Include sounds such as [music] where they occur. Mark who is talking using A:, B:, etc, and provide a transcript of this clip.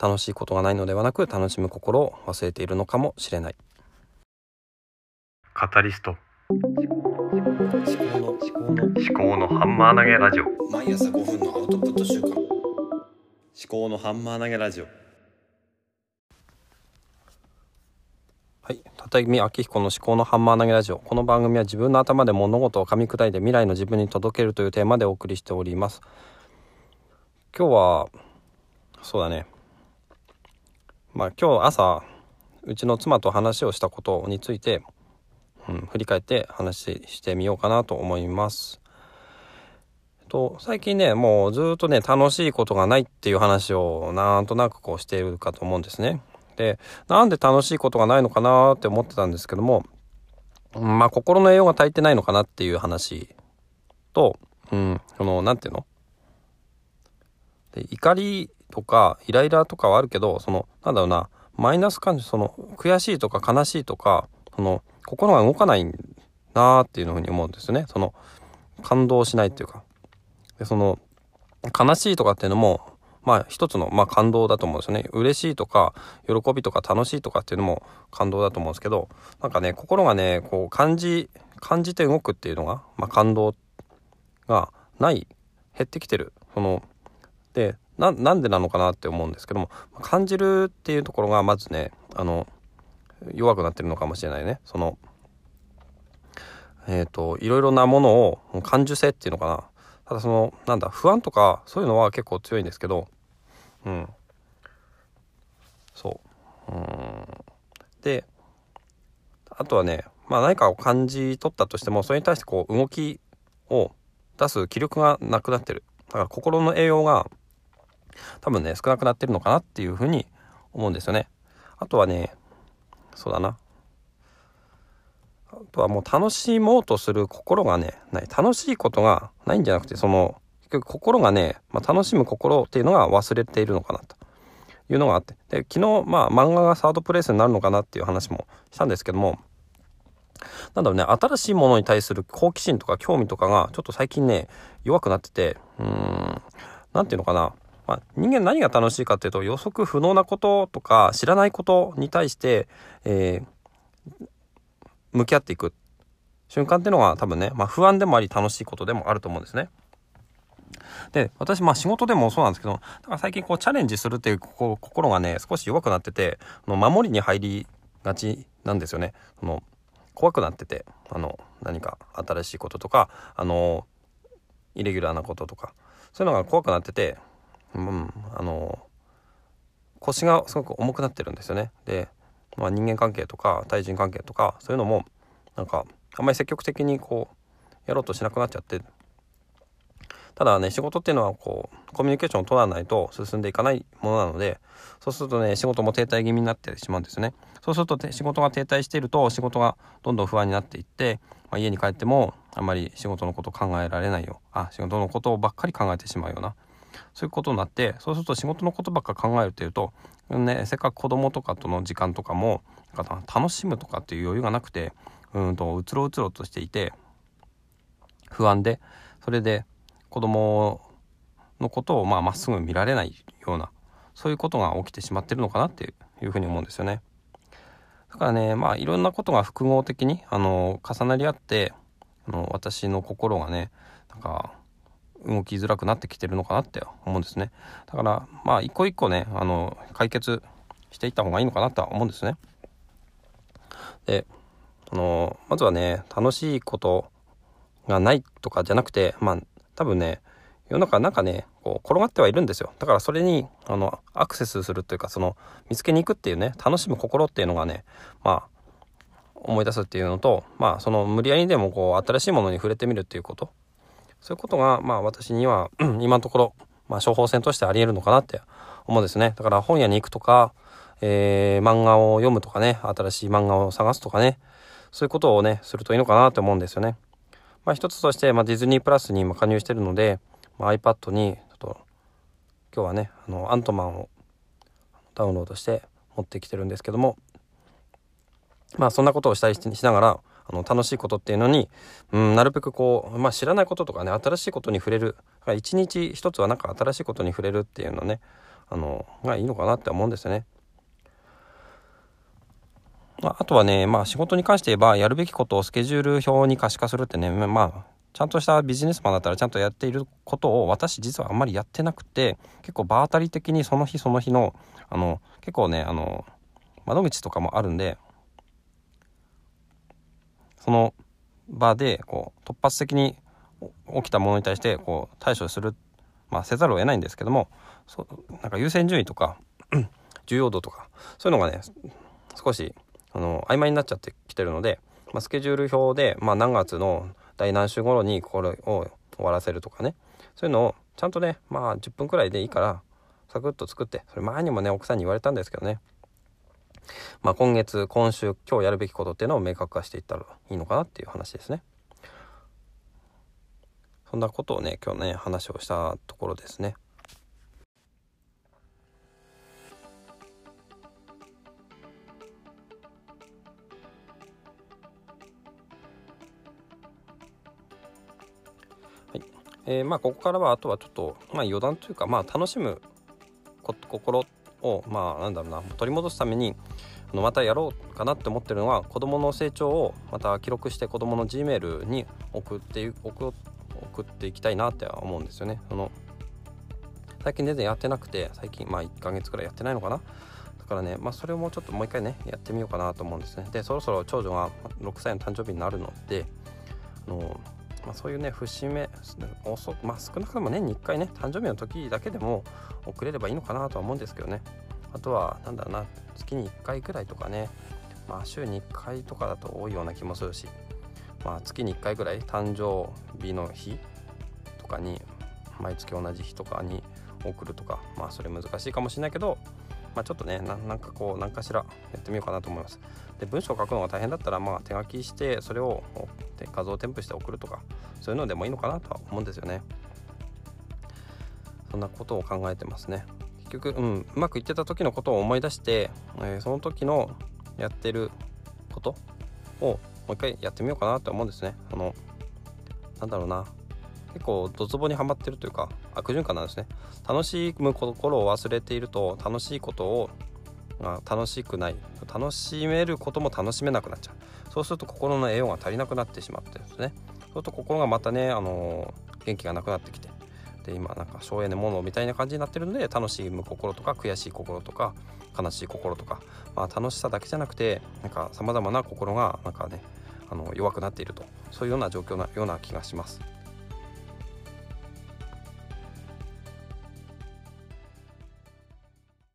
A: 楽しいことがないのではなく楽しむ心を忘れているのかもしれない。
B: カタリスト。
A: 思考の思考の
B: 思考のハンマー投げラジオ。
A: 毎朝5分のアウトプット週間思考のハンマー投げラジオ。はい片見明彦の思考のハンマー投げラジオ。この番組は自分の頭で物事を噛み砕いて未来の自分に届けるというテーマでお送りしております。今日はそうだねまあ今日朝うちの妻と話をしたことについて、うん、振り返って話してみようかなと思いますと最近ねもうずっとね楽しいことがないっていう話をなんとなくこうしているかと思うんですね。でなんで楽しいことがないのかなって思ってたんですけどもまあ心の栄養が足りてないのかなっていう話とうんその何て言うの？で怒りとかイライラとかはあるけどそのなんだろうなマイナス感情その悔しいとか悲しいとかその心が動かないなーっていうふうに思うんですよね。その感動しないっていうか。でその悲しいとかっていうのもまあ一つの、まあ、感動だと思うんですよね。嬉しいとか喜びとか楽しいとかっていうのも感動だと思うんですけどなんかね心がねこう感じ感じて動くっていうのが、まあ、感動がない減ってきてる。そのでななんでなのかなって思うんですけども感じるっていうところがまずねあの弱くなってるのかもしれないね。そのえっ、ー、といろいろなものを感受性っていうのかな。ただそのなんだ不安とかそういうのは結構強いんですけどうん。そう。うん。であとはねまあ何かを感じ取ったとしてもそれに対してこう動きを出す気力がなくなってる。だから心の栄養が多分ね少なくなってるのかなっていうふうに思うんですよね。あとはねそうだな。あとはもう楽しもうとする心がねない。楽しいことがないんじゃなくてその結局心がね、まあ、楽しむ心っていうのが忘れているのかなと。いうのがあって。で昨日まあ漫画がサードプレイスになるのかなっていう話もしたんですけども。なんだろうね新しいものに対する好奇心とか興味とかがちょっと最近ね弱くなってて。うーん。何て言うのかな。まあ、人間何が楽しいかっていうと予測不能なこととか知らないことに対して、えー、向き合っていく瞬間っていうのが多分ね、まあ、不安でもあり楽しいことでもあると思うんですね。で私まあ仕事でもそうなんですけどだから最近こうチャレンジするっていうこう心がね少し弱くなってての守りに入りがちなんですよね。その怖くなっててあの何か新しいこととかあのイレギュラーなこととかそういうのが怖くなってて、うん、あの腰がすごく重くなってるんですよね。でまあ、人間関係とか対人関係とかそういうのもなんかあんまり積極的にこうやろうとしなくなっちゃって。ただね仕事っていうのはこうコミュニケーションを取らないと進んでいかないものなのでそうするとね仕事も停滞気味になってしまうんですね。そうすると仕事が停滞していると仕事がどんどん不安になっていって、まあ、家に帰ってもあんまり仕事のこと考えられないよ。あ仕事のことばっかり考えてしまうようなそういうことになってそうすると仕事のことばっか考えるっていうとね、せっかく子供とかとの時間とかも楽しむとかっていう余裕がなくてうんとうつろうつろとしていて不安でそれで子供のことをまあまっすぐ見られないようなそういうことが起きてしまってるのかなっていうふうに思うんですよね。だからねまあいろんなことが複合的にあの重なり合ってあの私の心がねなんか動きづらくなってきてるのかなって思うんですね。だからまあ一個一個ねあの解決していった方がいいのかなとは思うんですね。であのまずはね楽しいことがないとかじゃなくてまあ多分ね世の中なんかねこう転がってはいるんですよ。だからそれにあのアクセスするというかその見つけに行くっていうね楽しむ心っていうのがねまあ思い出すっていうのとまあその無理やりでもこう新しいものに触れてみるっていうこと。そういうことが、まあ私には、今のところ、まあ処方箋としてあり得るのかなって思うんですね。だから本屋に行くとか、えー、漫画を読むとかね、新しい漫画を探すとかね、そういうことをね、するといいのかなって思うんですよね。まあ一つとして、まあ、ディズニープラスに今加入してるので、まあ、iPad に、ちょっと、今日はね、あの、アントマンをダウンロードして持ってきてるんですけども、まあそんなことをしたりしながら、あの楽しいことっていうのに、うん、なるべくこう、まあ、知らないこととかね新しいことに触れる一日一つはなんか新しいことに触れるっていうのねあのがいいのかなって思うんですよね。まあ、あとはね、まあ、仕事に関して言えばやるべきことをスケジュール表に可視化するってねまあちゃんとしたビジネスマンだったらちゃんとやっていることを私実はあんまりやってなくて結構場当たり的にその日その日のあの結構ねあの窓口とかもあるんでその場でこう突発的に起きたものに対してこう対処する、まあ、せざるを得ないんですけどもそなんか優先順位とか [clears throat] 重要度とかそういうのがね少しあの曖昧になっちゃってきてるので、まあ、スケジュール表で、まあ、何月の第何週頃にこれを終わらせるとかねそういうのをちゃんとねまあ10分くらいでいいからサクッと作ってそれ前にもね奥さんに言われたんですけどねまあ、今月今週今日やるべきことっていうのを明確化していったらいいのかなっていう話ですね。そんなことをね今日ね話をしたところですね。はい。えー、まあここからはあとはちょっと、まあ、余談というかまあ楽しむ心をまあなんだろうな取り戻すためにあのまたやろうかなって思ってるのは子どもの成長をまた記録して子どもの G メールに送って送送っていきたいなって思うんですよね。その最近全然やってなくて最近まあ1ヶ月くらいやってないのかなだからね、まあ、それをもうちょっともう一回ねやってみようかなと思うんですねでそろそろ長女が6歳の誕生日になるのであの、まあ、そういうね節目遅、まあ、少なくとも年に1回ね誕生日の時だけでも送れればいいのかなとは思うんですけどね。あとはなんだろうな月に1回くらいとかね。まあ週に1回とかだと多いような気もするし。まあ月に1回ぐらい誕生日の日とかに毎月同じ日とかに送るとか。まあそれ難しいかもしれないけどまあ、ちょっとねなんかこう何かしらやってみようかなと思います。で文章を書くのが大変だったらまあ手書きしてそれを画像を添付して送るとかそういうのでもいいのかなとは思うんですよね。そんなことを考えてますね。結局、うん、うまくいってた時のことを思い出して、えー、その時のやってることをもう一回やってみようかなと思うんですね。あのなんだろうな。結構ドツボにはまってるというか悪循環なんですね。楽しむ心を忘れていると楽しいことをあ楽しくない。楽しめることも楽しめなくなっちゃう。そうすると心の栄養が足りなくなってしまってですね。そうすると心がまたね、あの元気がなくなってきて。で今なんか省エネものみたいな感じになってるので楽しむ心とか悔しい心とか悲しい心とか、まあ、楽しさだけじゃなくてなんかさまざまな心がなんかねあの弱くなっていると。そういうような状況なような気がします。